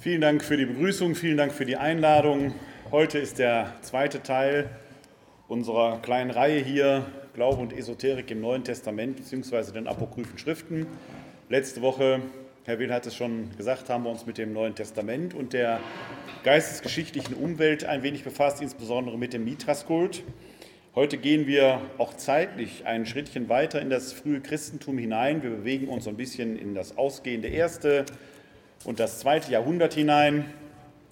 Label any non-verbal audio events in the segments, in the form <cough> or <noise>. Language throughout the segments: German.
Vielen Dank für die Begrüßung, vielen Dank für die Einladung. Heute ist der zweite Teil unserer kleinen Reihe hier, Glaube und Esoterik im Neuen Testament bzw. den apokryphen Schriften. Letzte Woche, Herr Will hat es schon gesagt, haben wir uns mit dem Neuen Testament und der geistesgeschichtlichen Umwelt ein wenig befasst, insbesondere mit dem Mitraskult. Heute gehen wir auch zeitlich ein Schrittchen weiter in das frühe Christentum hinein. Wir bewegen uns ein bisschen in das ausgehende erste und das zweite Jahrhundert hinein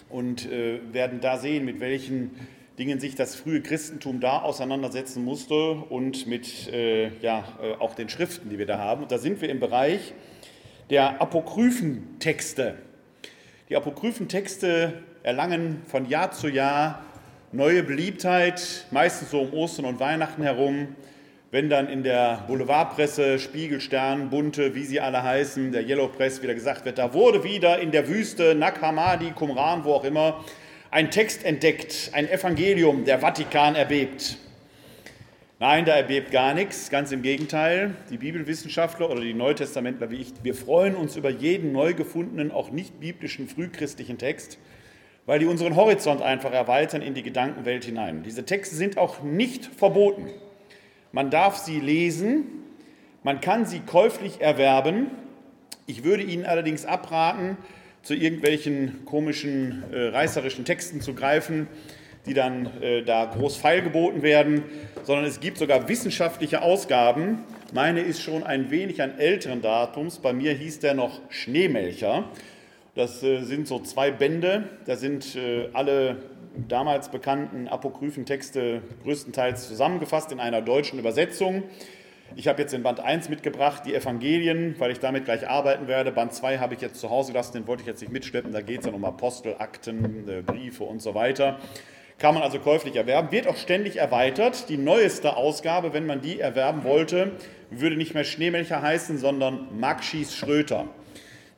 und äh, werden da sehen, mit welchen Dingen sich das frühe Christentum da auseinandersetzen musste und mit äh, ja, äh, auch den Schriften, die wir da haben. Und da sind wir im Bereich der Apokryphentexte. Die Apokryphentexte erlangen von Jahr zu Jahr neue Beliebtheit, meistens so um Ostern und Weihnachten herum wenn dann in der Boulevardpresse, Spiegel, Stern, Bunte, wie sie alle heißen, der Yellow Press wieder gesagt wird, da wurde wieder in der Wüste, Nag Hammadi, Qumran, wo auch immer, ein Text entdeckt, ein Evangelium, der Vatikan erbebt. Nein, da erbebt gar nichts, ganz im Gegenteil. Die Bibelwissenschaftler oder die Neutestamentler wie ich, wir freuen uns über jeden neu gefundenen, auch nicht biblischen, frühchristlichen Text, weil die unseren Horizont einfach erweitern in die Gedankenwelt hinein. Diese Texte sind auch nicht verboten. Man darf sie lesen, man kann sie käuflich erwerben. Ich würde Ihnen allerdings abraten, zu irgendwelchen komischen äh, reißerischen Texten zu greifen, die dann äh, da groß feilgeboten werden, sondern es gibt sogar wissenschaftliche Ausgaben. Meine ist schon ein wenig an älteren Datums. Bei mir hieß der noch Schneemelcher. Das äh, sind so zwei Bände. Da sind äh, alle damals bekannten apokryphen Texte größtenteils zusammengefasst in einer deutschen Übersetzung. Ich habe jetzt den Band 1 mitgebracht, die Evangelien, weil ich damit gleich arbeiten werde. Band 2 habe ich jetzt zu Hause gelassen, den wollte ich jetzt nicht mitschleppen. Da geht es dann um Apostel, Akten, äh, Briefe und so weiter. Kann man also käuflich erwerben, wird auch ständig erweitert. Die neueste Ausgabe, wenn man die erwerben wollte, würde nicht mehr Schneemelcher heißen, sondern Maxis Schröter.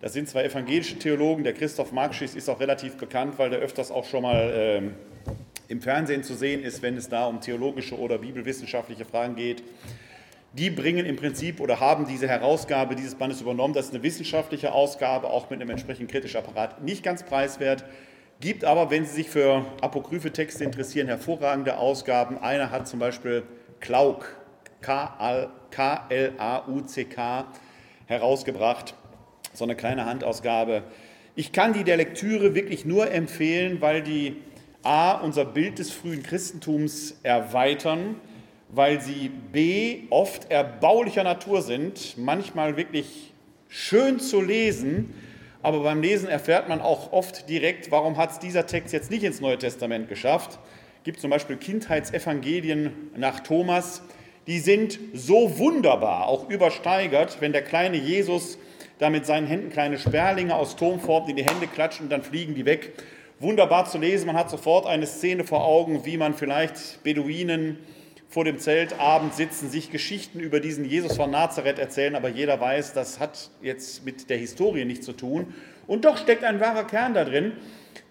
Das sind zwei evangelische Theologen. Der Christoph Markschies ist auch relativ bekannt, weil der öfters auch schon mal ähm, im Fernsehen zu sehen ist, wenn es da um theologische oder bibelwissenschaftliche Fragen geht. Die bringen im Prinzip oder haben diese Herausgabe dieses Bandes übernommen. Das ist eine wissenschaftliche Ausgabe, auch mit einem entsprechenden kritischen Apparat, nicht ganz preiswert. Gibt aber, wenn Sie sich für apokryphe Texte interessieren, hervorragende Ausgaben. Einer hat zum Beispiel Klauk, K-L-A-U-C-K, herausgebracht so eine kleine Handausgabe. Ich kann die der Lektüre wirklich nur empfehlen, weil die A, unser Bild des frühen Christentums erweitern, weil sie B, oft erbaulicher Natur sind, manchmal wirklich schön zu lesen, aber beim Lesen erfährt man auch oft direkt, warum hat es dieser Text jetzt nicht ins Neue Testament geschafft. Es gibt zum Beispiel Kindheitsevangelien nach Thomas, die sind so wunderbar, auch übersteigert, wenn der kleine Jesus da mit seinen Händen kleine Sperlinge aus Turmform in die Hände klatschen und dann fliegen die weg. Wunderbar zu lesen, man hat sofort eine Szene vor Augen, wie man vielleicht Beduinen vor dem Zelt abends sitzen, sich Geschichten über diesen Jesus von Nazareth erzählen, aber jeder weiß, das hat jetzt mit der Historie nichts zu tun. Und doch steckt ein wahrer Kern da drin,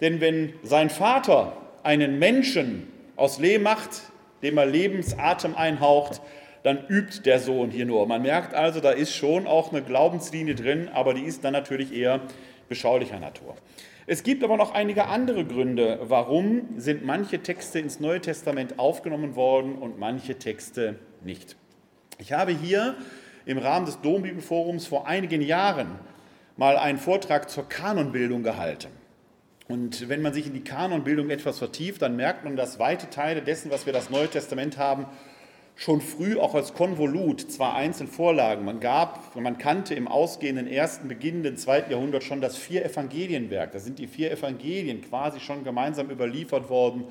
denn wenn sein Vater einen Menschen aus Lehm macht, dem er Lebensatem einhaucht, dann übt der Sohn hier nur. Man merkt also, da ist schon auch eine Glaubenslinie drin, aber die ist dann natürlich eher beschaulicher Natur. Es gibt aber noch einige andere Gründe, warum sind manche Texte ins Neue Testament aufgenommen worden und manche Texte nicht. Ich habe hier im Rahmen des Dombibelforums vor einigen Jahren mal einen Vortrag zur Kanonbildung gehalten. Und wenn man sich in die Kanonbildung etwas vertieft, dann merkt man, dass weite Teile dessen, was wir das Neue Testament haben, schon früh auch als Konvolut zwar einzeln Vorlagen. Man gab, man kannte im ausgehenden ersten, beginnenden zweiten Jahrhundert schon das vier Evangelienwerk. Da sind die vier Evangelien quasi schon gemeinsam überliefert worden,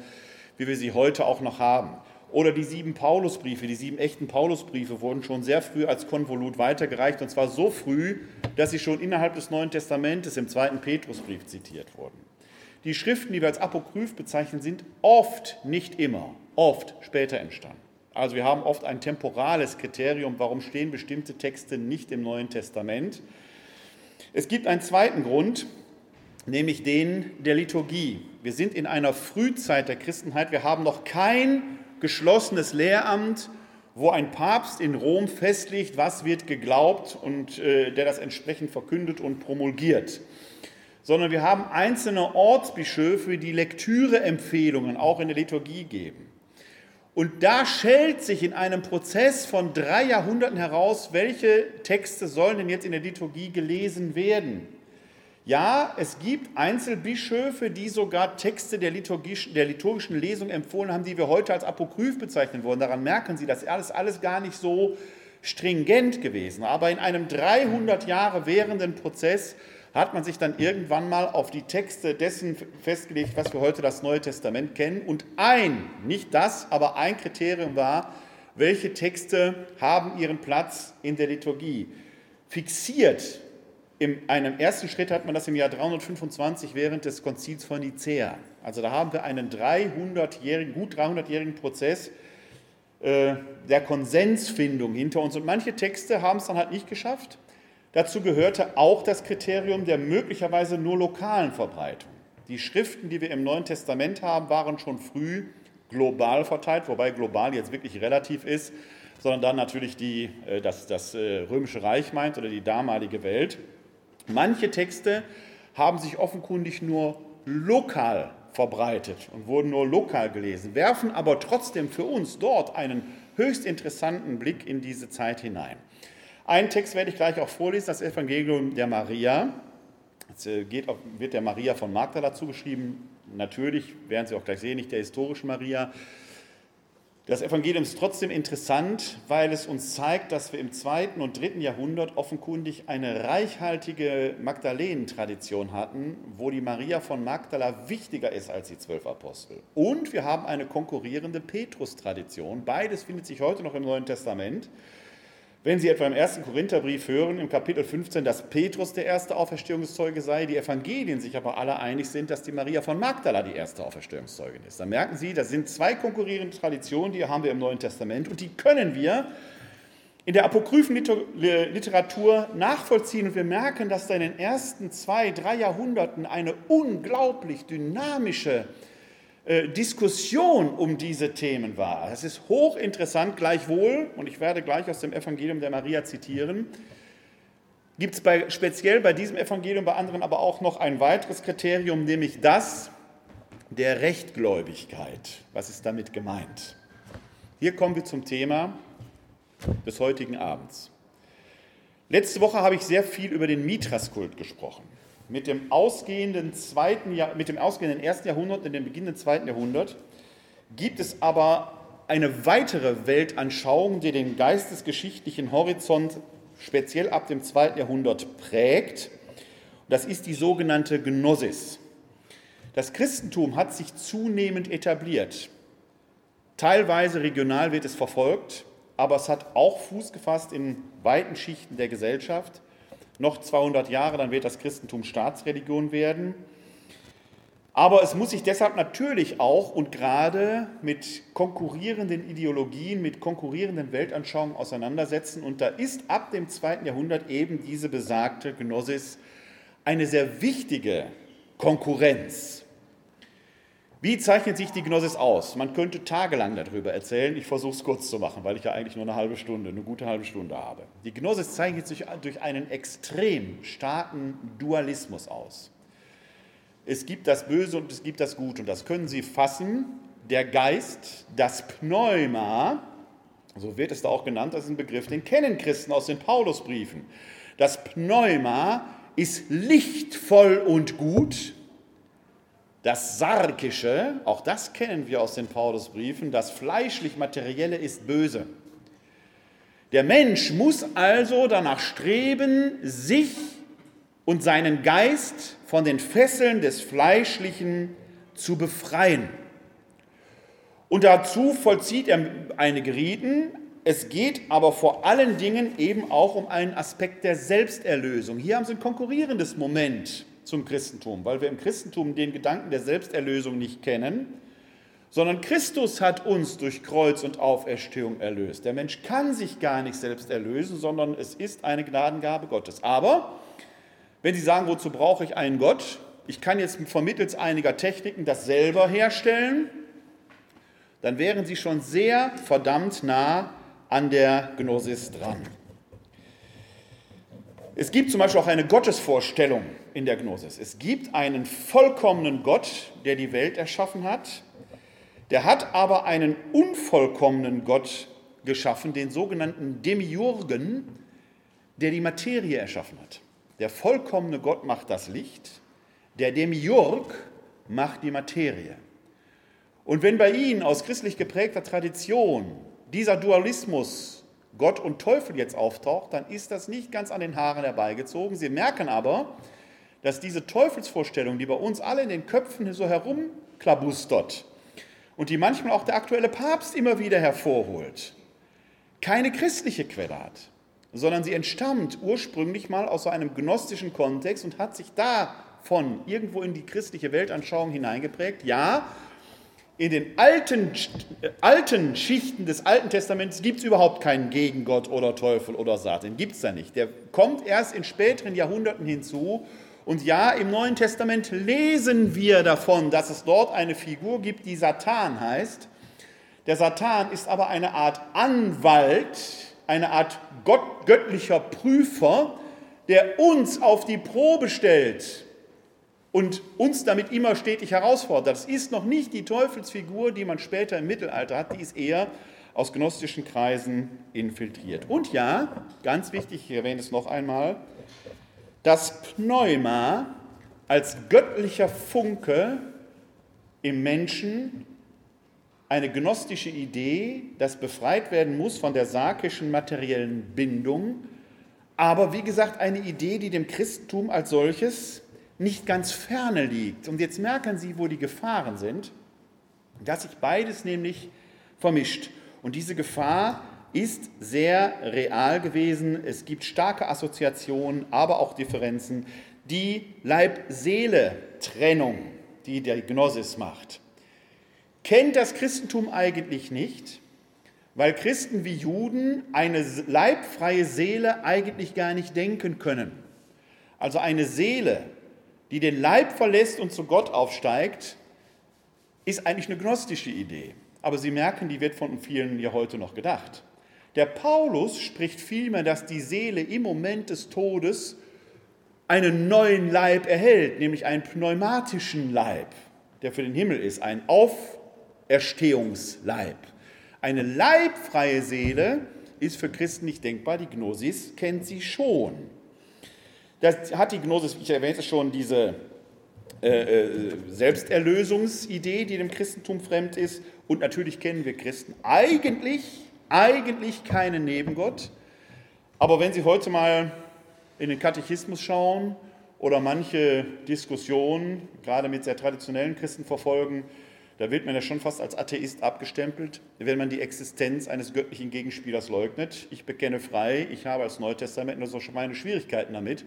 wie wir sie heute auch noch haben. Oder die sieben Paulusbriefe, die sieben echten Paulusbriefe wurden schon sehr früh als Konvolut weitergereicht und zwar so früh, dass sie schon innerhalb des Neuen Testamentes im zweiten Petrusbrief zitiert wurden. Die Schriften, die wir als Apokryph bezeichnen, sind oft, nicht immer, oft später entstanden. Also wir haben oft ein temporales Kriterium, warum stehen bestimmte Texte nicht im Neuen Testament. Es gibt einen zweiten Grund, nämlich den der Liturgie. Wir sind in einer Frühzeit der Christenheit. Wir haben noch kein geschlossenes Lehramt, wo ein Papst in Rom festlegt, was wird geglaubt und äh, der das entsprechend verkündet und promulgiert sondern wir haben einzelne Ortsbischöfe, die Lektüreempfehlungen auch in der Liturgie geben. Und da schält sich in einem Prozess von drei Jahrhunderten heraus, welche Texte sollen denn jetzt in der Liturgie gelesen werden. Ja, es gibt Einzelbischöfe, die sogar Texte der, der liturgischen Lesung empfohlen haben, die wir heute als Apokryph bezeichnen wollen. Daran merken Sie, das ist alles, alles gar nicht so stringent gewesen. Aber in einem 300 Jahre währenden Prozess hat man sich dann irgendwann mal auf die Texte dessen festgelegt, was wir heute das Neue Testament kennen. Und ein, nicht das, aber ein Kriterium war, welche Texte haben ihren Platz in der Liturgie. Fixiert in einem ersten Schritt hat man das im Jahr 325 während des Konzils von Nicea. Also da haben wir einen 300-jährigen, gut 300-jährigen Prozess äh, der Konsensfindung hinter uns. Und manche Texte haben es dann halt nicht geschafft. Dazu gehörte auch das Kriterium der möglicherweise nur lokalen Verbreitung. Die Schriften, die wir im Neuen Testament haben, waren schon früh global verteilt, wobei global jetzt wirklich relativ ist, sondern dann natürlich die, äh, das, das äh, Römische Reich meint oder die damalige Welt. Manche Texte haben sich offenkundig nur lokal verbreitet und wurden nur lokal gelesen, werfen aber trotzdem für uns dort einen höchst interessanten Blick in diese Zeit hinein. Einen Text werde ich gleich auch vorlesen, das Evangelium der Maria. Es äh, wird der Maria von Magdala zugeschrieben. Natürlich werden Sie auch gleich sehen, nicht der historischen Maria. Das Evangelium ist trotzdem interessant, weil es uns zeigt, dass wir im zweiten und dritten Jahrhundert offenkundig eine reichhaltige Magdalenentradition hatten, wo die Maria von Magdala wichtiger ist als die zwölf Apostel. Und wir haben eine konkurrierende Petrus-Tradition. Beides findet sich heute noch im Neuen Testament. Wenn Sie etwa im ersten Korintherbrief hören, im Kapitel 15, dass Petrus der erste Auferstehungszeuge sei, die Evangelien sich aber alle einig sind, dass die Maria von Magdala die erste Auferstehungszeugin ist, dann merken Sie, das sind zwei konkurrierende Traditionen, die haben wir im Neuen Testament und die können wir in der apokryphen Literatur nachvollziehen. Und wir merken, dass da in den ersten zwei, drei Jahrhunderten eine unglaublich dynamische äh, Diskussion um diese Themen war. Es ist hochinteressant, gleichwohl, und ich werde gleich aus dem Evangelium der Maria zitieren, gibt es bei, speziell bei diesem Evangelium, bei anderen aber auch noch ein weiteres Kriterium, nämlich das der Rechtgläubigkeit. Was ist damit gemeint? Hier kommen wir zum Thema des heutigen Abends. Letzte Woche habe ich sehr viel über den Mithraskult gesprochen mit dem ausgehenden, zweiten, mit dem ausgehenden ersten Jahrhundert und dem beginnenden zweiten Jahrhundert gibt es aber eine weitere Weltanschauung, die den geistesgeschichtlichen Horizont speziell ab dem zweiten Jahrhundert prägt. Das ist die sogenannte Gnosis. Das Christentum hat sich zunehmend etabliert. Teilweise regional wird es verfolgt, aber es hat auch Fuß gefasst in weiten Schichten der Gesellschaft noch 200 Jahre, dann wird das Christentum Staatsreligion werden. Aber es muss sich deshalb natürlich auch und gerade mit konkurrierenden Ideologien, mit konkurrierenden Weltanschauungen auseinandersetzen. Und da ist ab dem zweiten Jahrhundert eben diese besagte Gnosis eine sehr wichtige Konkurrenz wie zeichnet sich die Gnosis aus? Man könnte tagelang darüber erzählen. Ich versuche es kurz zu machen, weil ich ja eigentlich nur eine halbe Stunde, eine gute halbe Stunde habe. Die Gnosis zeichnet sich durch einen extrem starken Dualismus aus. Es gibt das Böse und es gibt das Gute und das können Sie fassen. Der Geist, das Pneuma, so wird es da auch genannt, das ist ein Begriff, den kennen Christen aus den Paulusbriefen. Das Pneuma ist lichtvoll und gut das Sarkische, auch das kennen wir aus den Paulusbriefen, das fleischlich-materielle ist böse. Der Mensch muss also danach streben, sich und seinen Geist von den Fesseln des Fleischlichen zu befreien. Und dazu vollzieht er einige Riten. Es geht aber vor allen Dingen eben auch um einen Aspekt der Selbsterlösung. Hier haben Sie ein konkurrierendes Moment zum Christentum, weil wir im Christentum den Gedanken der Selbsterlösung nicht kennen, sondern Christus hat uns durch Kreuz und Auferstehung erlöst. Der Mensch kann sich gar nicht selbst erlösen, sondern es ist eine Gnadengabe Gottes. Aber wenn Sie sagen, wozu brauche ich einen Gott? Ich kann jetzt vermittels einiger Techniken das selber herstellen, dann wären Sie schon sehr verdammt nah an der Gnosis dran. Es gibt zum Beispiel auch eine Gottesvorstellung in der Gnosis. Es gibt einen vollkommenen Gott, der die Welt erschaffen hat. Der hat aber einen unvollkommenen Gott geschaffen, den sogenannten Demiurgen, der die Materie erschaffen hat. Der vollkommene Gott macht das Licht, der Demiurg macht die Materie. Und wenn bei Ihnen aus christlich geprägter Tradition dieser Dualismus Gott und Teufel jetzt auftaucht, dann ist das nicht ganz an den Haaren herbeigezogen. Sie merken aber, dass diese Teufelsvorstellung, die bei uns alle in den Köpfen so herumklabustert und die manchmal auch der aktuelle Papst immer wieder hervorholt, keine christliche Quelle hat, sondern sie entstammt ursprünglich mal aus so einem gnostischen Kontext und hat sich davon irgendwo in die christliche Weltanschauung hineingeprägt. Ja, in den alten, alten Schichten des Alten Testaments gibt es überhaupt keinen Gegengott oder Teufel oder Satan. Gibt es da nicht. Der kommt erst in späteren Jahrhunderten hinzu. Und ja, im Neuen Testament lesen wir davon, dass es dort eine Figur gibt, die Satan heißt. Der Satan ist aber eine Art Anwalt, eine Art Gott, göttlicher Prüfer, der uns auf die Probe stellt, und uns damit immer stetig herausfordert. Das ist noch nicht die Teufelsfigur, die man später im Mittelalter hat, die ist eher aus gnostischen Kreisen infiltriert. Und ja, ganz wichtig, ich erwähne es noch einmal, das Pneuma als göttlicher Funke im Menschen eine gnostische Idee, das befreit werden muss von der sarkischen materiellen Bindung, aber wie gesagt eine Idee, die dem Christentum als solches nicht ganz ferne liegt. Und jetzt merken Sie, wo die Gefahren sind, dass sich beides nämlich vermischt. Und diese Gefahr ist sehr real gewesen. Es gibt starke Assoziationen, aber auch Differenzen. Die Leib-Seele-Trennung, die der Gnosis macht, kennt das Christentum eigentlich nicht, weil Christen wie Juden eine leibfreie Seele eigentlich gar nicht denken können. Also eine Seele, die den Leib verlässt und zu Gott aufsteigt, ist eigentlich eine gnostische Idee. Aber Sie merken, die wird von vielen ja heute noch gedacht. Der Paulus spricht vielmehr, dass die Seele im Moment des Todes einen neuen Leib erhält, nämlich einen pneumatischen Leib, der für den Himmel ist, ein Auferstehungsleib. Eine leibfreie Seele ist für Christen nicht denkbar, die Gnosis kennt sie schon. Das hat die Gnosis, ich erwähnte schon, diese äh, äh, Selbsterlösungsidee, die dem Christentum fremd ist. Und natürlich kennen wir Christen eigentlich, eigentlich keinen Nebengott. Aber wenn Sie heute mal in den Katechismus schauen oder manche Diskussionen, gerade mit sehr traditionellen Christen verfolgen, da wird man ja schon fast als Atheist abgestempelt, wenn man die Existenz eines göttlichen Gegenspielers leugnet. Ich bekenne frei, ich habe als Neutestamentler so schon meine Schwierigkeiten damit,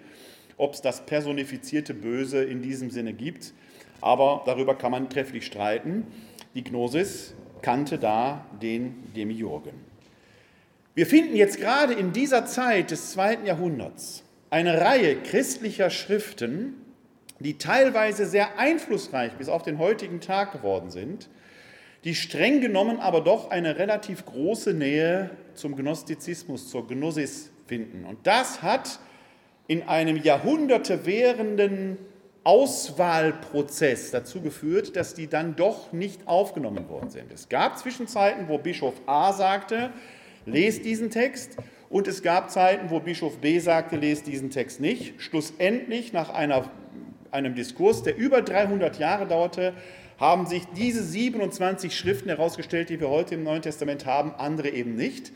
ob es das personifizierte Böse in diesem Sinne gibt. Aber darüber kann man trefflich streiten. Die Gnosis kannte da den Demiurgen. Wir finden jetzt gerade in dieser Zeit des zweiten Jahrhunderts eine Reihe christlicher Schriften, die teilweise sehr einflussreich bis auf den heutigen Tag geworden sind, die streng genommen aber doch eine relativ große Nähe zum Gnostizismus, zur Gnosis finden. Und das hat in einem Jahrhunderte währenden Auswahlprozess dazu geführt, dass die dann doch nicht aufgenommen worden sind. Es gab Zwischenzeiten, wo Bischof A sagte, lest diesen Text, und es gab Zeiten, wo Bischof B sagte, lest diesen Text nicht. Schlussendlich, nach einer einem Diskurs, der über 300 Jahre dauerte, haben sich diese 27 Schriften herausgestellt, die wir heute im Neuen Testament haben, andere eben nicht.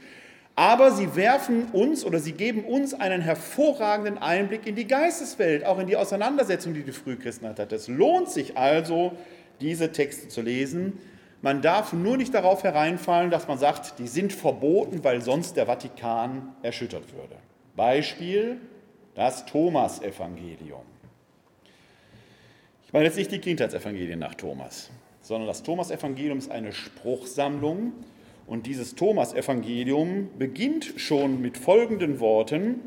Aber sie werfen uns oder sie geben uns einen hervorragenden Einblick in die Geisteswelt, auch in die Auseinandersetzung, die die Frühchristheit hat. Es lohnt sich also, diese Texte zu lesen. Man darf nur nicht darauf hereinfallen, dass man sagt, die sind verboten, weil sonst der Vatikan erschüttert würde. Beispiel das Thomasevangelium. Ich meine jetzt nicht die Kindheitsevangelien nach Thomas, sondern das Thomasevangelium ist eine Spruchsammlung und dieses Thomasevangelium beginnt schon mit folgenden Worten.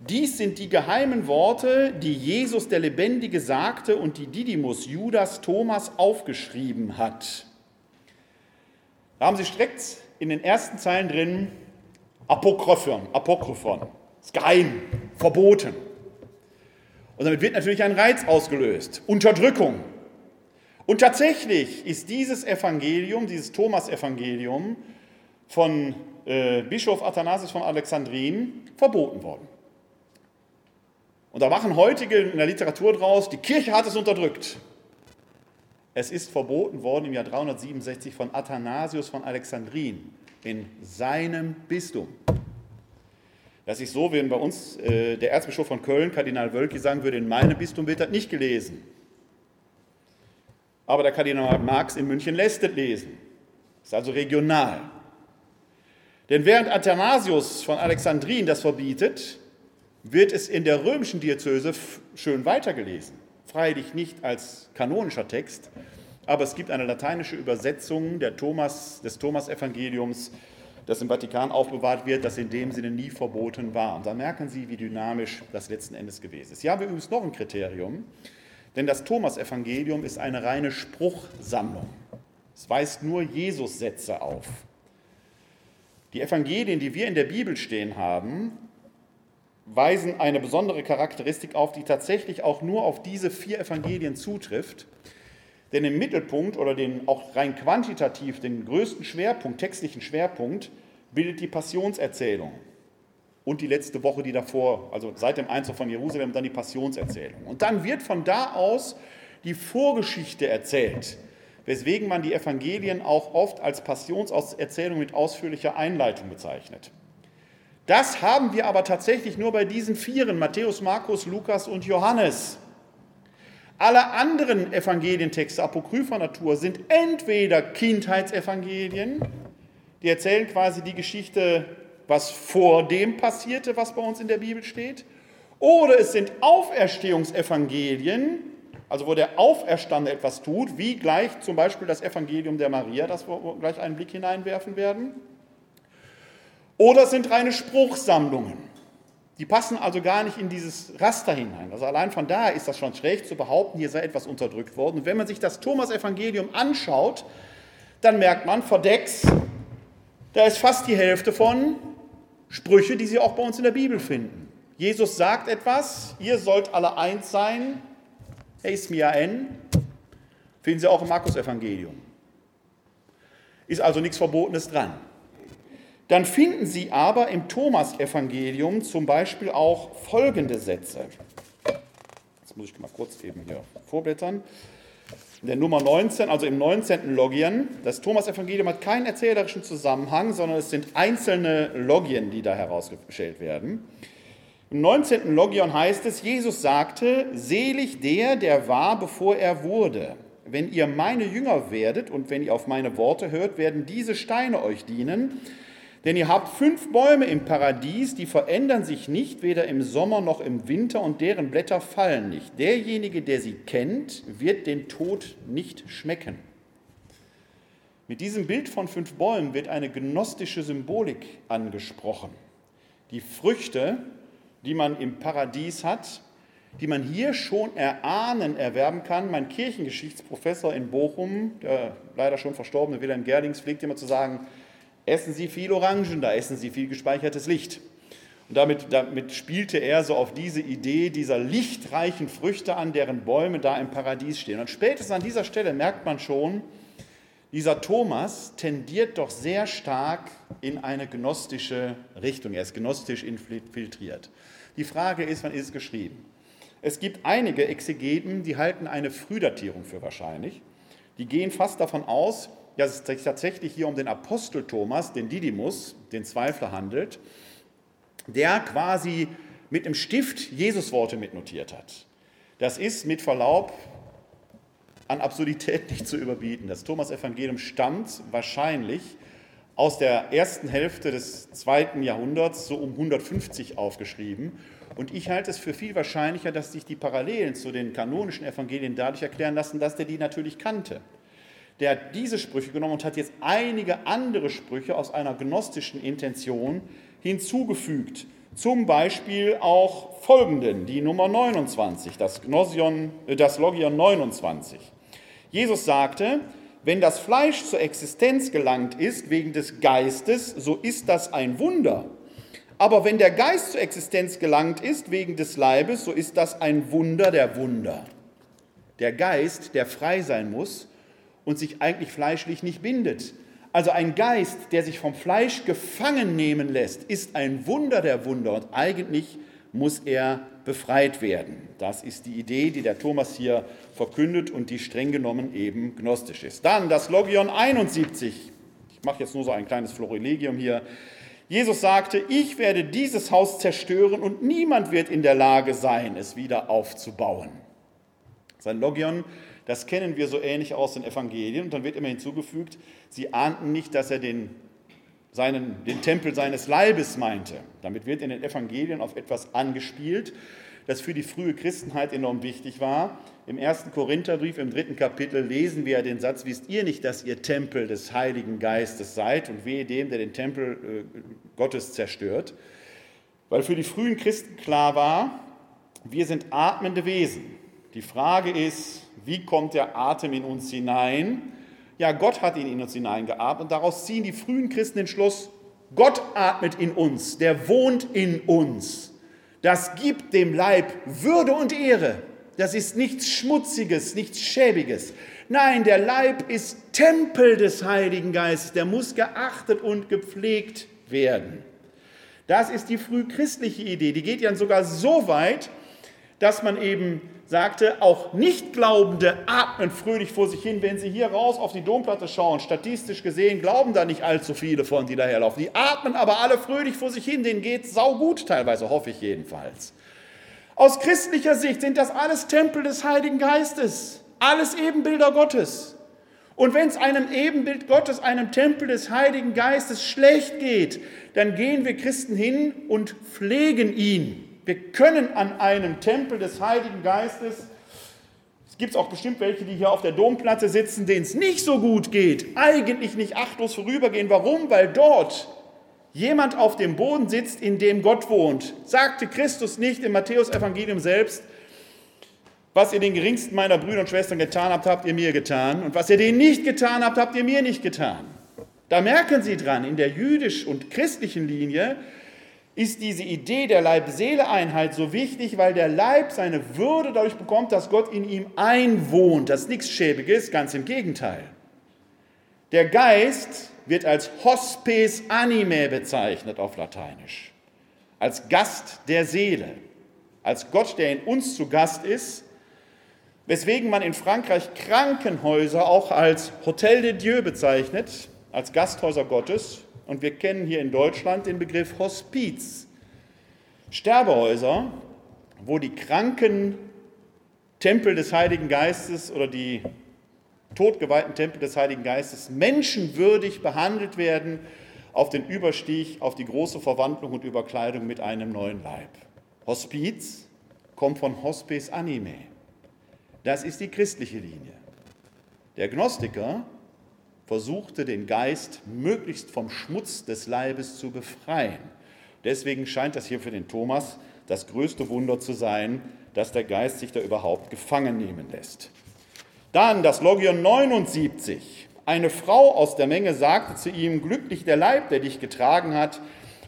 Dies sind die geheimen Worte, die Jesus der Lebendige sagte und die Didymus Judas Thomas aufgeschrieben hat. Da haben Sie direkt in den ersten Zeilen drin Apokryphon, Apokryphon, ist geheim, verboten. Und damit wird natürlich ein Reiz ausgelöst, Unterdrückung. Und tatsächlich ist dieses Evangelium, dieses Thomas-Evangelium von äh, Bischof Athanasius von Alexandrin verboten worden. Und da machen heutige in der Literatur draus, die Kirche hat es unterdrückt. Es ist verboten worden im Jahr 367 von Athanasius von Alexandrin in seinem Bistum. Das ist so, wenn bei uns äh, der Erzbischof von Köln, Kardinal Wölki, sagen würde, in meinem Bistum wird das nicht gelesen. Aber der Kardinal Marx in München lässt es lesen. Ist also regional. Denn während Athanasius von Alexandrin das verbietet, wird es in der römischen Diözese schön weitergelesen. Freilich nicht als kanonischer Text, aber es gibt eine lateinische Übersetzung Thomas, des Thomas-Evangeliums, das im Vatikan aufbewahrt wird, das in dem Sinne nie verboten war. Und da merken Sie, wie dynamisch das letzten Endes gewesen ist. Hier haben wir übrigens noch ein Kriterium, denn das Thomas-Evangelium ist eine reine Spruchsammlung. Es weist nur Jesus-Sätze auf. Die Evangelien, die wir in der Bibel stehen haben, weisen eine besondere Charakteristik auf, die tatsächlich auch nur auf diese vier Evangelien zutrifft. Denn im Mittelpunkt oder den auch rein quantitativ den größten Schwerpunkt, textlichen Schwerpunkt, bildet die Passionserzählung und die letzte Woche, die davor, also seit dem Einzug von Jerusalem, dann die Passionserzählung. Und dann wird von da aus die Vorgeschichte erzählt weswegen man die Evangelien auch oft als Passionserzählung mit ausführlicher Einleitung bezeichnet. Das haben wir aber tatsächlich nur bei diesen Vieren, Matthäus, Markus, Lukas und Johannes. Alle anderen Evangelientexte apokrypher Natur sind entweder Kindheitsevangelien, die erzählen quasi die Geschichte, was vor dem passierte, was bei uns in der Bibel steht, oder es sind Auferstehungsevangelien, also wo der Auferstandene etwas tut, wie gleich zum Beispiel das Evangelium der Maria, das wir gleich einen Blick hineinwerfen werden. Oder es sind reine Spruchsammlungen. Die passen also gar nicht in dieses Raster hinein. Also allein von daher ist das schon schräg zu behaupten, hier sei etwas unterdrückt worden. Und wenn man sich das Thomas-Evangelium anschaut, dann merkt man, verdecks, da ist fast die Hälfte von Sprüche, die Sie auch bei uns in der Bibel finden. Jesus sagt etwas, ihr sollt alle eins sein, Eis Mia N, finden Sie auch im Markus-Evangelium. Ist also nichts Verbotenes dran. Dann finden Sie aber im Thomas-Evangelium zum Beispiel auch folgende Sätze. Jetzt muss ich mal kurz eben hier vorblättern. In der Nummer 19, also im 19. Logien, das Thomas-Evangelium hat keinen erzählerischen Zusammenhang, sondern es sind einzelne Logien, die da herausgestellt werden. Im 19. Logion heißt es, Jesus sagte, selig der, der war, bevor er wurde. Wenn ihr meine Jünger werdet und wenn ihr auf meine Worte hört, werden diese Steine euch dienen. Denn ihr habt fünf Bäume im Paradies, die verändern sich nicht, weder im Sommer noch im Winter, und deren Blätter fallen nicht. Derjenige, der sie kennt, wird den Tod nicht schmecken. Mit diesem Bild von fünf Bäumen wird eine gnostische Symbolik angesprochen. Die Früchte die man im Paradies hat, die man hier schon erahnen, erwerben kann. Mein Kirchengeschichtsprofessor in Bochum, der leider schon verstorbene Wilhelm Gerlings, pflegt immer zu sagen, essen Sie viel Orangen, da essen Sie viel gespeichertes Licht. Und damit, damit spielte er so auf diese Idee dieser lichtreichen Früchte an, deren Bäume da im Paradies stehen. Und spätestens an dieser Stelle merkt man schon, dieser Thomas tendiert doch sehr stark in eine gnostische Richtung. Er ist gnostisch infiltriert. Die Frage ist, wann ist es geschrieben? Es gibt einige Exegeten, die halten eine Frühdatierung für wahrscheinlich. Die gehen fast davon aus, dass es sich tatsächlich hier um den Apostel Thomas, den Didymus, den Zweifler handelt, der quasi mit dem Stift Jesusworte mitnotiert hat. Das ist mit Verlaub an Absurdität <laughs> nicht zu überbieten. Das Thomas-Evangelium stammt wahrscheinlich aus der ersten Hälfte des zweiten Jahrhunderts, so um 150 aufgeschrieben. Und ich halte es für viel wahrscheinlicher, dass sich die Parallelen zu den kanonischen Evangelien dadurch erklären lassen, dass der die natürlich kannte. Der hat diese Sprüche genommen und hat jetzt einige andere Sprüche aus einer gnostischen Intention hinzugefügt. Zum Beispiel auch folgenden, die Nummer 29, das, Gnosion, äh, das Logion 29. Jesus sagte, wenn das Fleisch zur Existenz gelangt ist wegen des Geistes, so ist das ein Wunder. Aber wenn der Geist zur Existenz gelangt ist wegen des Leibes, so ist das ein Wunder der Wunder. Der Geist, der frei sein muss und sich eigentlich fleischlich nicht bindet. Also ein Geist, der sich vom Fleisch gefangen nehmen lässt, ist ein Wunder der Wunder und eigentlich muss er befreit werden. Das ist die Idee, die der Thomas hier verkündet und die streng genommen eben gnostisch ist. Dann das Logion 71. Ich mache jetzt nur so ein kleines Florilegium hier. Jesus sagte, ich werde dieses Haus zerstören und niemand wird in der Lage sein, es wieder aufzubauen. Sein Logion, das kennen wir so ähnlich aus den Evangelien. Und dann wird immer hinzugefügt, sie ahnten nicht, dass er den, seinen, den Tempel seines Leibes meinte. Damit wird in den Evangelien auf etwas angespielt, das für die frühe Christenheit enorm wichtig war. Im ersten Korintherbrief, im dritten Kapitel, lesen wir den Satz, wisst ihr nicht, dass ihr Tempel des Heiligen Geistes seid und wehe dem, der den Tempel äh, Gottes zerstört. Weil für die frühen Christen klar war, wir sind atmende Wesen. Die Frage ist, wie kommt der Atem in uns hinein? Ja, Gott hat ihn in uns hineingeatmet und daraus ziehen die frühen Christen den Schluss, Gott atmet in uns, der wohnt in uns. Das gibt dem Leib Würde und Ehre. Das ist nichts Schmutziges, nichts Schäbiges. Nein, der Leib ist Tempel des Heiligen Geistes. Der muss geachtet und gepflegt werden. Das ist die frühchristliche Idee. Die geht ja sogar so weit, dass man eben sagte, auch Nichtglaubende atmen fröhlich vor sich hin, wenn sie hier raus auf die Domplatte schauen. Statistisch gesehen glauben da nicht allzu viele von, die daherlaufen. Die atmen aber alle fröhlich vor sich hin, denen geht es saugut teilweise, hoffe ich jedenfalls. Aus christlicher Sicht sind das alles Tempel des Heiligen Geistes, alles Ebenbilder Gottes. Und wenn es einem Ebenbild Gottes, einem Tempel des Heiligen Geistes schlecht geht, dann gehen wir Christen hin und pflegen ihn. Wir können an einem Tempel des Heiligen Geistes, es gibt auch bestimmt welche, die hier auf der Domplatte sitzen, denen es nicht so gut geht, eigentlich nicht achtlos vorübergehen. Warum? Weil dort jemand auf dem Boden sitzt, in dem Gott wohnt. Sagte Christus nicht im Matthäusevangelium selbst, was ihr den geringsten meiner Brüder und Schwestern getan habt, habt ihr mir getan. Und was ihr denen nicht getan habt, habt ihr mir nicht getan. Da merken Sie dran, in der jüdisch- und christlichen Linie ist diese Idee der Leib-Seele-Einheit so wichtig, weil der Leib seine Würde dadurch bekommt, dass Gott in ihm einwohnt. Das ist nichts Schäbiges, ganz im Gegenteil. Der Geist wird als Hospes Anime bezeichnet auf Lateinisch, als Gast der Seele, als Gott, der in uns zu Gast ist, weswegen man in Frankreich Krankenhäuser auch als Hotel de Dieu bezeichnet, als Gasthäuser Gottes und wir kennen hier in Deutschland den Begriff Hospiz. Sterbehäuser, wo die Kranken Tempel des Heiligen Geistes oder die totgeweihten Tempel des Heiligen Geistes menschenwürdig behandelt werden auf den Überstieg, auf die große Verwandlung und Überkleidung mit einem neuen Leib. Hospiz kommt von Hospes Anime. Das ist die christliche Linie. Der Gnostiker versuchte den Geist möglichst vom Schmutz des Leibes zu befreien. Deswegen scheint das hier für den Thomas das größte Wunder zu sein, dass der Geist sich da überhaupt gefangen nehmen lässt. Dann das Logion 79. Eine Frau aus der Menge sagte zu ihm, glücklich der Leib, der dich getragen hat,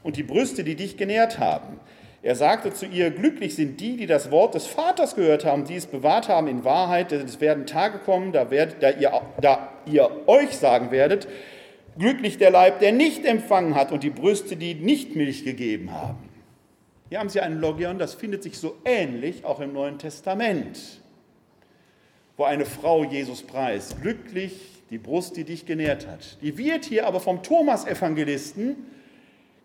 und die Brüste, die dich genährt haben. Er sagte zu ihr, glücklich sind die, die das Wort des Vaters gehört haben, die es bewahrt haben in Wahrheit, denn es werden Tage kommen, da, werdet, da, ihr, da ihr euch sagen werdet, glücklich der Leib, der nicht empfangen hat und die Brüste, die nicht Milch gegeben haben. Hier haben Sie einen Logion, das findet sich so ähnlich auch im Neuen Testament, wo eine Frau Jesus preist, glücklich die Brust, die dich genährt hat. Die wird hier aber vom Thomas-Evangelisten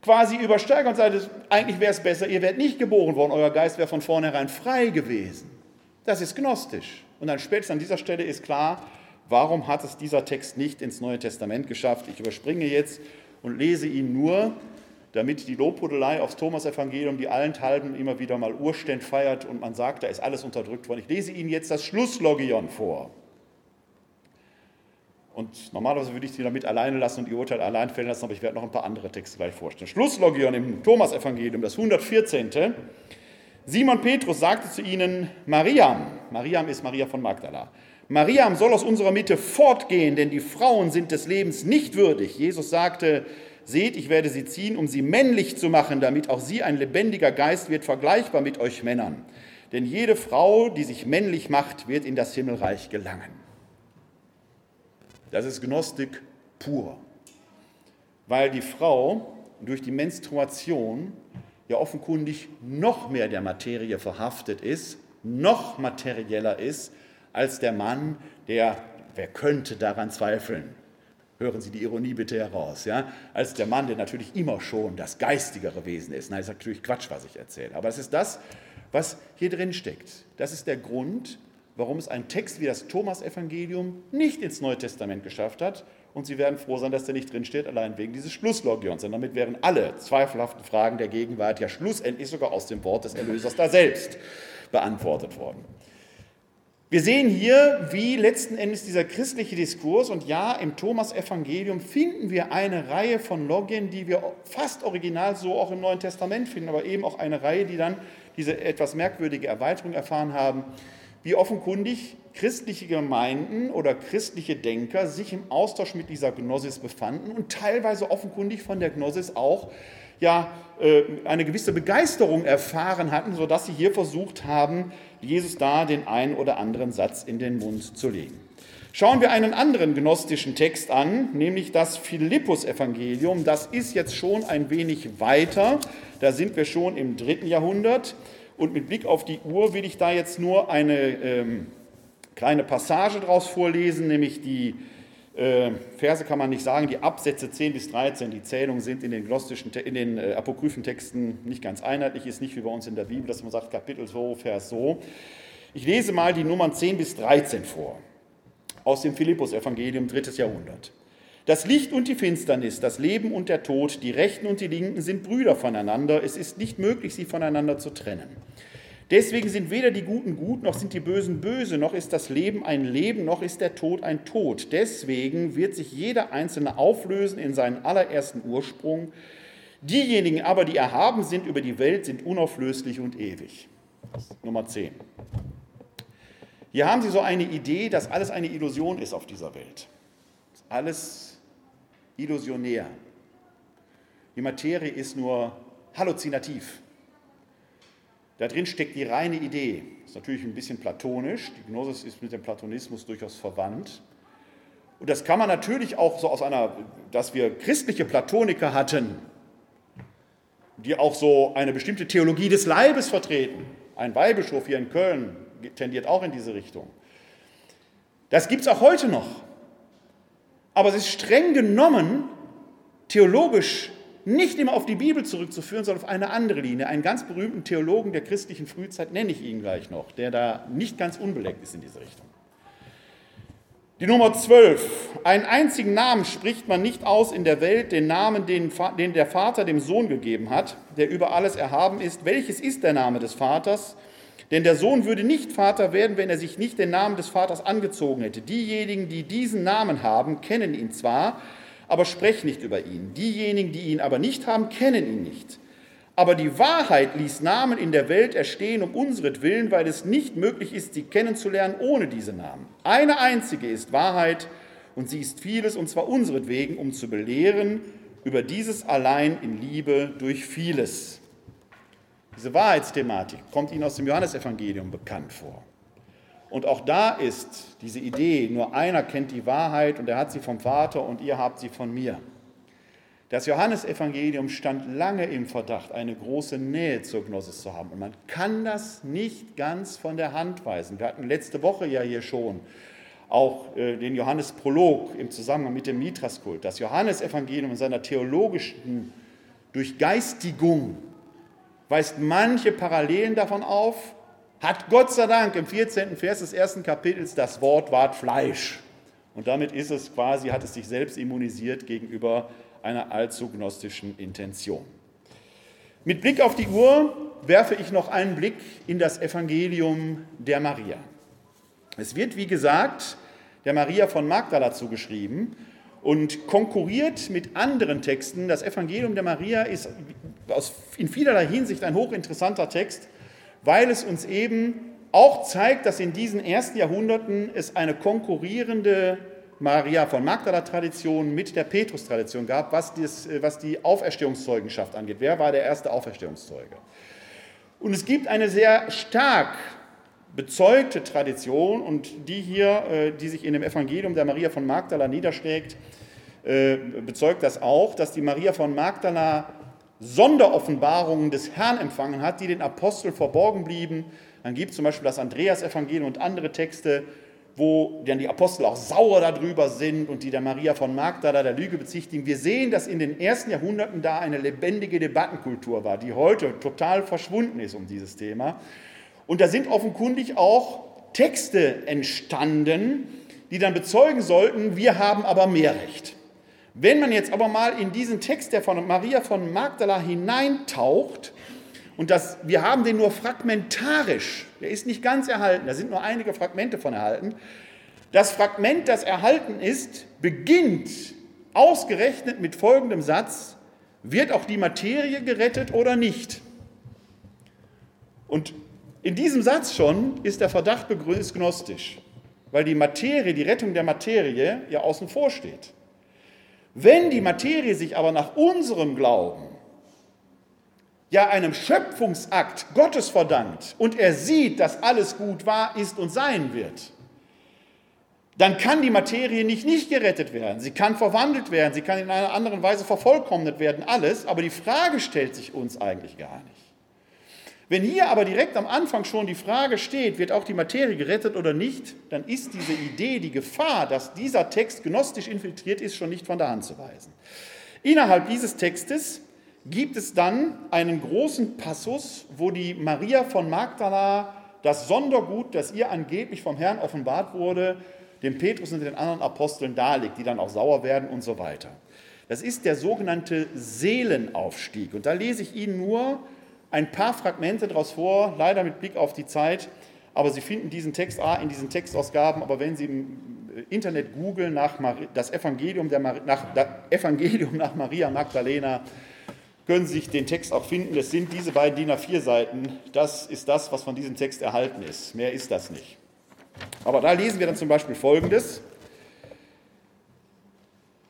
quasi übersteigern und sagt, eigentlich wäre es besser, ihr wärt nicht geboren worden, euer Geist wäre von vornherein frei gewesen. Das ist gnostisch. Und dann spätestens an dieser Stelle ist klar, warum hat es dieser Text nicht ins Neue Testament geschafft. Ich überspringe jetzt und lese ihn nur, damit die Lobhudelei aufs Thomas-Evangelium, die allenthalben immer wieder mal Urständ feiert und man sagt, da ist alles unterdrückt worden. Ich lese Ihnen jetzt das Schlusslogion vor. Und normalerweise würde ich sie damit alleine lassen und ihr Urteil allein fällen lassen, aber ich werde noch ein paar andere Texte gleich vorstellen. Schlusslogion im Thomas-Evangelium, das 114. Simon Petrus sagte zu ihnen, Mariam, Mariam ist Maria von Magdala, Mariam soll aus unserer Mitte fortgehen, denn die Frauen sind des Lebens nicht würdig. Jesus sagte, Seht, ich werde sie ziehen, um sie männlich zu machen, damit auch sie ein lebendiger Geist wird, vergleichbar mit euch Männern. Denn jede Frau, die sich männlich macht, wird in das Himmelreich gelangen. Das ist Gnostik pur, weil die Frau durch die Menstruation ja offenkundig noch mehr der Materie verhaftet ist, noch materieller ist als der Mann, der, wer könnte daran zweifeln, hören Sie die Ironie bitte heraus, ja, als der Mann, der natürlich immer schon das geistigere Wesen ist. Nein, das ist natürlich Quatsch, was ich erzähle, aber es ist das, was hier drin steckt. Das ist der Grund, warum es einen Text wie das Thomas-Evangelium nicht ins Neue Testament geschafft hat. Und Sie werden froh sein, dass der nicht drinsteht, allein wegen dieses Schlusslogions. Denn damit wären alle zweifelhaften Fragen der Gegenwart ja schlussendlich sogar aus dem Wort des Erlösers da selbst beantwortet worden. Wir sehen hier, wie letzten Endes dieser christliche Diskurs, und ja, im Thomas-Evangelium finden wir eine Reihe von Logien, die wir fast original so auch im Neuen Testament finden, aber eben auch eine Reihe, die dann diese etwas merkwürdige Erweiterung erfahren haben, wie offenkundig christliche Gemeinden oder christliche Denker sich im Austausch mit dieser Gnosis befanden und teilweise offenkundig von der Gnosis auch ja, äh, eine gewisse Begeisterung erfahren hatten, sodass sie hier versucht haben, Jesus da den einen oder anderen Satz in den Mund zu legen. Schauen wir einen anderen gnostischen Text an, nämlich das Philippus-Evangelium. Das ist jetzt schon ein wenig weiter. Da sind wir schon im dritten Jahrhundert. Und mit Blick auf die Uhr will ich da jetzt nur eine ähm, kleine Passage daraus vorlesen, nämlich die äh, Verse kann man nicht sagen, die Absätze 10 bis 13, die Zählungen sind in den, gnostischen, in den äh, apokryphen Texten nicht ganz einheitlich, ist nicht wie bei uns in der Bibel, dass man sagt Kapitel so, Vers so. Ich lese mal die Nummern 10 bis 13 vor, aus dem Philippus-Evangelium, drittes Jahrhundert. Das Licht und die Finsternis, das Leben und der Tod, die Rechten und die Linken sind Brüder voneinander. Es ist nicht möglich, sie voneinander zu trennen. Deswegen sind weder die Guten gut, noch sind die Bösen böse, noch ist das Leben ein Leben, noch ist der Tod ein Tod. Deswegen wird sich jeder Einzelne auflösen in seinen allerersten Ursprung. Diejenigen aber, die erhaben sind über die Welt, sind unauflöslich und ewig. Nummer 10. Hier haben Sie so eine Idee, dass alles eine Illusion ist auf dieser Welt. Alles illusionär. Die Materie ist nur halluzinativ. Da drin steckt die reine Idee. Das ist natürlich ein bisschen platonisch. Die Gnosis ist mit dem Platonismus durchaus verwandt. Und das kann man natürlich auch so aus einer, dass wir christliche Platoniker hatten, die auch so eine bestimmte Theologie des Leibes vertreten. Ein Weihbischof hier in Köln tendiert auch in diese Richtung. Das gibt es auch heute noch. Aber es ist streng genommen theologisch nicht immer auf die Bibel zurückzuführen, sondern auf eine andere Linie. Einen ganz berühmten Theologen der christlichen Frühzeit nenne ich ihn gleich noch, der da nicht ganz unbeleckt ist in diese Richtung. Die Nummer 12. Einen einzigen Namen spricht man nicht aus in der Welt, den Namen, den, den der Vater dem Sohn gegeben hat, der über alles erhaben ist. Welches ist der Name des Vaters? Denn der Sohn würde nicht Vater werden, wenn er sich nicht den Namen des Vaters angezogen hätte. Diejenigen, die diesen Namen haben, kennen ihn zwar, aber sprech nicht über ihn. Diejenigen, die ihn aber nicht haben, kennen ihn nicht. Aber die Wahrheit ließ Namen in der Welt erstehen um unseretwillen, weil es nicht möglich ist, sie kennenzulernen ohne diese Namen. Eine einzige ist Wahrheit und sie ist vieles, und zwar unseretwegen, um zu belehren über dieses allein in Liebe durch vieles. Diese Wahrheitsthematik kommt Ihnen aus dem Johannesevangelium bekannt vor. Und auch da ist diese Idee, nur einer kennt die Wahrheit und er hat sie vom Vater und ihr habt sie von mir. Das Johannesevangelium stand lange im Verdacht, eine große Nähe zur Gnosis zu haben. Und man kann das nicht ganz von der Hand weisen. Wir hatten letzte Woche ja hier schon auch äh, den Johannesprolog im Zusammenhang mit dem Mitraskult. Das Johannesevangelium in seiner theologischen Durchgeistigung weist manche Parallelen davon auf, hat Gott sei Dank im 14. Vers des ersten Kapitels das Wort ward Fleisch. Und damit ist es quasi, hat es sich selbst immunisiert gegenüber einer allzu gnostischen Intention. Mit Blick auf die Uhr werfe ich noch einen Blick in das Evangelium der Maria. Es wird, wie gesagt, der Maria von Magdala zugeschrieben und konkurriert mit anderen Texten. Das Evangelium der Maria ist in vielerlei Hinsicht ein hochinteressanter Text, weil es uns eben auch zeigt, dass in diesen ersten Jahrhunderten es eine konkurrierende Maria von Magdala-Tradition mit der Petrus-Tradition gab, was, das, was die Auferstehungszeugenschaft angeht. Wer war der erste Auferstehungszeuge? Und es gibt eine sehr stark bezeugte Tradition und die hier, äh, die sich in dem Evangelium der Maria von Magdala niederschlägt, äh, bezeugt das auch, dass die Maria von Magdala Sonderoffenbarungen des Herrn empfangen hat, die den Aposteln verborgen blieben. Dann gibt es zum Beispiel das Andreas-Evangelium und andere Texte, wo dann die Apostel auch sauer darüber sind und die der Maria von Magdala der Lüge bezichtigen. Wir sehen, dass in den ersten Jahrhunderten da eine lebendige Debattenkultur war, die heute total verschwunden ist um dieses Thema. Und da sind offenkundig auch Texte entstanden, die dann bezeugen sollten, wir haben aber mehr Recht. Wenn man jetzt aber mal in diesen Text, der von Maria von Magdala hineintaucht, und das, wir haben den nur fragmentarisch, der ist nicht ganz erhalten, da sind nur einige Fragmente von erhalten. Das Fragment, das erhalten ist, beginnt ausgerechnet mit folgendem Satz, wird auch die Materie gerettet oder nicht? Und in diesem Satz schon ist der Verdacht begründet gnostisch, weil die Materie, die Rettung der Materie ja außen vor steht. Wenn die Materie sich aber nach unserem Glauben ja einem Schöpfungsakt Gottes verdankt und er sieht, dass alles gut war, ist und sein wird, dann kann die Materie nicht nicht gerettet werden. Sie kann verwandelt werden, sie kann in einer anderen Weise vervollkommnet werden, alles, aber die Frage stellt sich uns eigentlich gar nicht. Wenn hier aber direkt am Anfang schon die Frage steht, wird auch die Materie gerettet oder nicht, dann ist diese Idee, die Gefahr, dass dieser Text gnostisch infiltriert ist, schon nicht von der Hand zu weisen. Innerhalb dieses Textes gibt es dann einen großen Passus, wo die Maria von Magdala das Sondergut, das ihr angeblich vom Herrn offenbart wurde, dem Petrus und den anderen Aposteln darlegt, die dann auch sauer werden und so weiter. Das ist der sogenannte Seelenaufstieg. Und da lese ich Ihnen nur ein paar Fragmente daraus vor, leider mit Blick auf die Zeit, aber Sie finden diesen Text A in diesen Textausgaben, aber wenn Sie im Internet googeln nach das Evangelium, der, nach, das Evangelium nach Maria Magdalena, können Sie sich den Text auch finden. Es sind diese beiden DIN A4-Seiten. Das ist das, was von diesem Text erhalten ist. Mehr ist das nicht. Aber da lesen wir dann zum Beispiel Folgendes.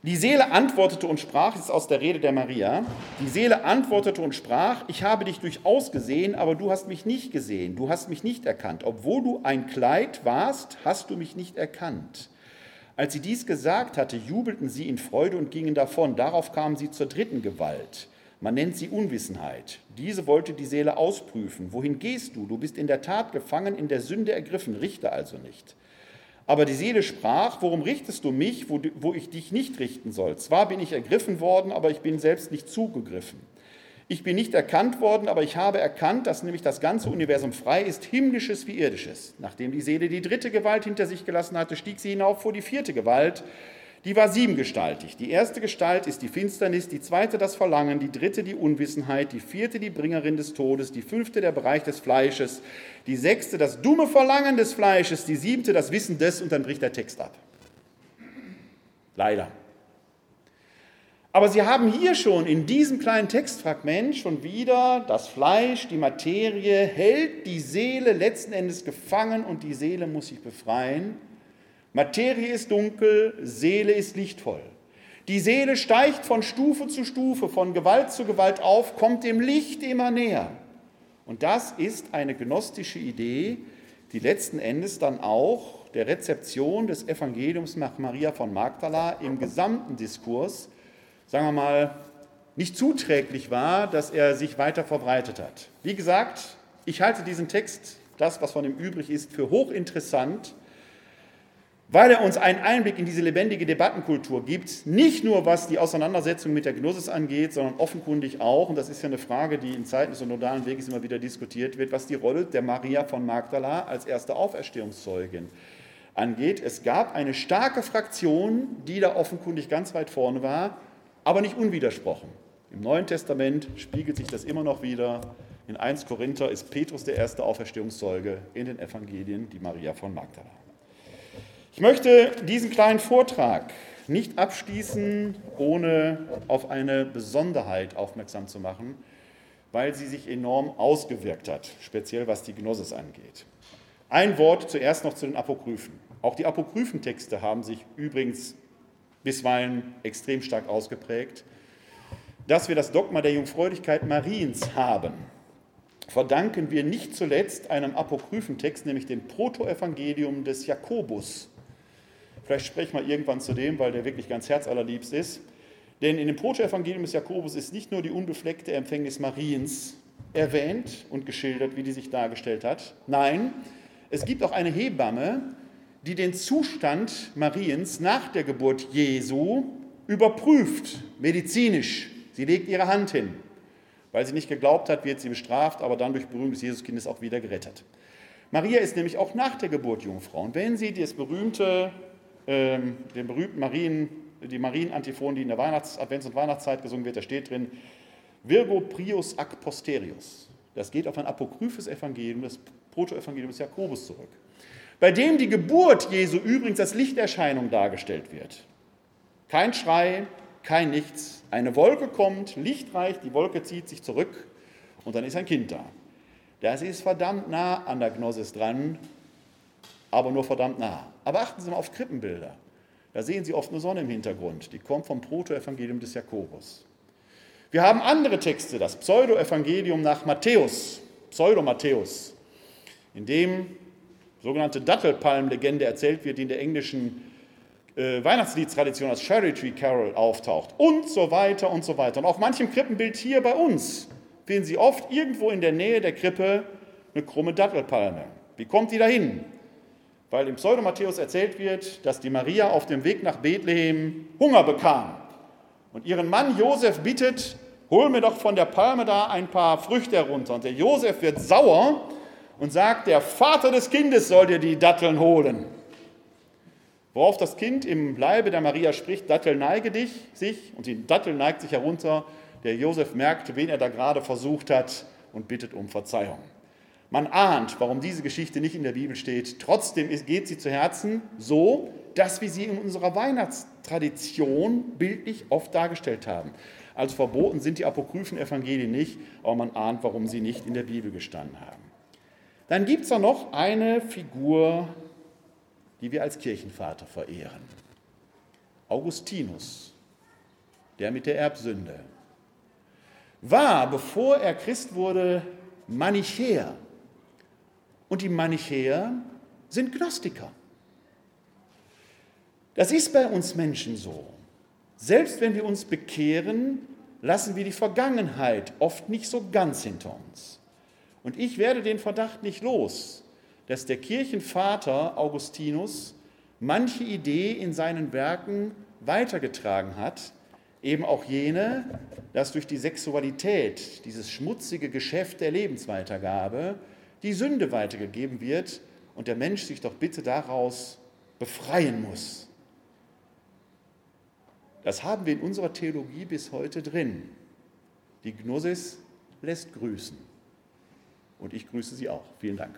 Die Seele antwortete und sprach, das ist aus der Rede der Maria, die Seele antwortete und sprach, ich habe dich durchaus gesehen, aber du hast mich nicht gesehen, du hast mich nicht erkannt. Obwohl du ein Kleid warst, hast du mich nicht erkannt. Als sie dies gesagt hatte, jubelten sie in Freude und gingen davon. Darauf kamen sie zur dritten Gewalt. Man nennt sie Unwissenheit. Diese wollte die Seele ausprüfen. Wohin gehst du? Du bist in der Tat gefangen, in der Sünde ergriffen, richte also nicht. Aber die Seele sprach, worum richtest du mich, wo, wo ich dich nicht richten soll? Zwar bin ich ergriffen worden, aber ich bin selbst nicht zugegriffen. Ich bin nicht erkannt worden, aber ich habe erkannt, dass nämlich das ganze Universum frei ist, himmlisches wie irdisches. Nachdem die Seele die dritte Gewalt hinter sich gelassen hatte, stieg sie hinauf vor die vierte Gewalt, die war siebengestaltig. Die erste Gestalt ist die Finsternis, die zweite das Verlangen, die dritte die Unwissenheit, die vierte die Bringerin des Todes, die fünfte der Bereich des Fleisches, die sechste das dumme Verlangen des Fleisches, die siebte das Wissen des und dann bricht der Text ab. Leider. Aber Sie haben hier schon in diesem kleinen Textfragment schon wieder das Fleisch, die Materie, hält die Seele letzten Endes gefangen und die Seele muss sich befreien. Materie ist dunkel, Seele ist lichtvoll. Die Seele steigt von Stufe zu Stufe, von Gewalt zu Gewalt auf, kommt dem Licht immer näher. Und das ist eine gnostische Idee, die letzten Endes dann auch der Rezeption des Evangeliums nach Maria von Magdala im gesamten Diskurs, sagen wir mal, nicht zuträglich war, dass er sich weiter verbreitet hat. Wie gesagt, ich halte diesen Text, das, was von ihm übrig ist, für hochinteressant weil er uns einen Einblick in diese lebendige Debattenkultur gibt, nicht nur was die Auseinandersetzung mit der Gnosis angeht, sondern offenkundig auch, und das ist ja eine Frage, die in Zeiten des synodalen Weges immer wieder diskutiert wird, was die Rolle der Maria von Magdala als erste Auferstehungszeugin angeht. Es gab eine starke Fraktion, die da offenkundig ganz weit vorne war, aber nicht unwidersprochen. Im Neuen Testament spiegelt sich das immer noch wieder. In 1 Korinther ist Petrus der erste Auferstehungszeuge, in den Evangelien die Maria von Magdala. Ich möchte diesen kleinen Vortrag nicht abschließen, ohne auf eine Besonderheit aufmerksam zu machen, weil sie sich enorm ausgewirkt hat, speziell was die Gnosis angeht. Ein Wort zuerst noch zu den Apokryphen. Auch die Apokryphentexte haben sich übrigens bisweilen extrem stark ausgeprägt. Dass wir das Dogma der Jungfräulichkeit Mariens haben, verdanken wir nicht zuletzt einem Apokryphentext, nämlich dem Protoevangelium des Jakobus. Vielleicht spreche ich mal irgendwann zu dem, weil der wirklich ganz herzallerliebst ist. Denn in dem Protoevangelium des Jakobus ist nicht nur die unbefleckte Empfängnis Mariens erwähnt und geschildert, wie die sich dargestellt hat. Nein, es gibt auch eine Hebamme, die den Zustand Mariens nach der Geburt Jesu überprüft, medizinisch. Sie legt ihre Hand hin. Weil sie nicht geglaubt hat, wird sie bestraft, aber dann durch Berühmung des Jesuskindes auch wieder gerettet. Maria ist nämlich auch nach der Geburt Jungfrau. Und wenn sie das berühmte, äh, den berühmten Marien, die Marienantiphon, die in der Weihnachts-, Advents- und Weihnachtszeit gesungen wird, da steht drin, Virgo prius ac posterius. Das geht auf ein apokryphes Evangelium, das Protoevangelium des Jakobus zurück. Bei dem die Geburt Jesu übrigens als Lichterscheinung dargestellt wird. Kein Schrei, kein Nichts. Eine Wolke kommt, lichtreich, die Wolke zieht sich zurück und dann ist ein Kind da. Das ist verdammt nah an der Gnosis dran, aber nur verdammt nah. Aber achten Sie mal auf Krippenbilder. Da sehen Sie oft eine Sonne im Hintergrund. Die kommt vom Protoevangelium des Jakobus. Wir haben andere Texte, das Pseudo-Evangelium nach Matthäus, Pseudo-Matthäus, in dem sogenannte Dattelpalm-Legende erzählt wird, die in der englischen äh, Weihnachtsliestradition als Cherry Tree Carol auftaucht und so weiter und so weiter. Und auf manchem Krippenbild hier bei uns finden Sie oft irgendwo in der Nähe der Krippe eine krumme Dattelpalme. Wie kommt die dahin? Weil im Pseudo-Matthäus erzählt wird, dass die Maria auf dem Weg nach Bethlehem Hunger bekam und ihren Mann Josef bittet, hol mir doch von der Palme da ein paar Früchte herunter. Und der Josef wird sauer und sagt, der Vater des Kindes soll dir die Datteln holen. Worauf das Kind im Leibe der Maria spricht, Dattel neige dich, sich, und die Dattel neigt sich herunter. Der Josef merkt, wen er da gerade versucht hat und bittet um Verzeihung. Man ahnt, warum diese Geschichte nicht in der Bibel steht. Trotzdem geht sie zu Herzen so, dass wir sie in unserer Weihnachtstradition bildlich oft dargestellt haben. Also verboten sind die apokryphen Evangelien nicht, aber man ahnt, warum sie nicht in der Bibel gestanden haben. Dann gibt es da noch eine Figur, die wir als Kirchenvater verehren. Augustinus, der mit der Erbsünde, war, bevor er Christ wurde, Manichäer. Und die Manichäer sind Gnostiker. Das ist bei uns Menschen so. Selbst wenn wir uns bekehren, lassen wir die Vergangenheit oft nicht so ganz hinter uns. Und ich werde den Verdacht nicht los, dass der Kirchenvater Augustinus manche Idee in seinen Werken weitergetragen hat, eben auch jene, dass durch die Sexualität, dieses schmutzige Geschäft der Lebensweitergabe, die Sünde weitergegeben wird und der Mensch sich doch bitte daraus befreien muss. Das haben wir in unserer Theologie bis heute drin. Die Gnosis lässt grüßen. Und ich grüße Sie auch. Vielen Dank.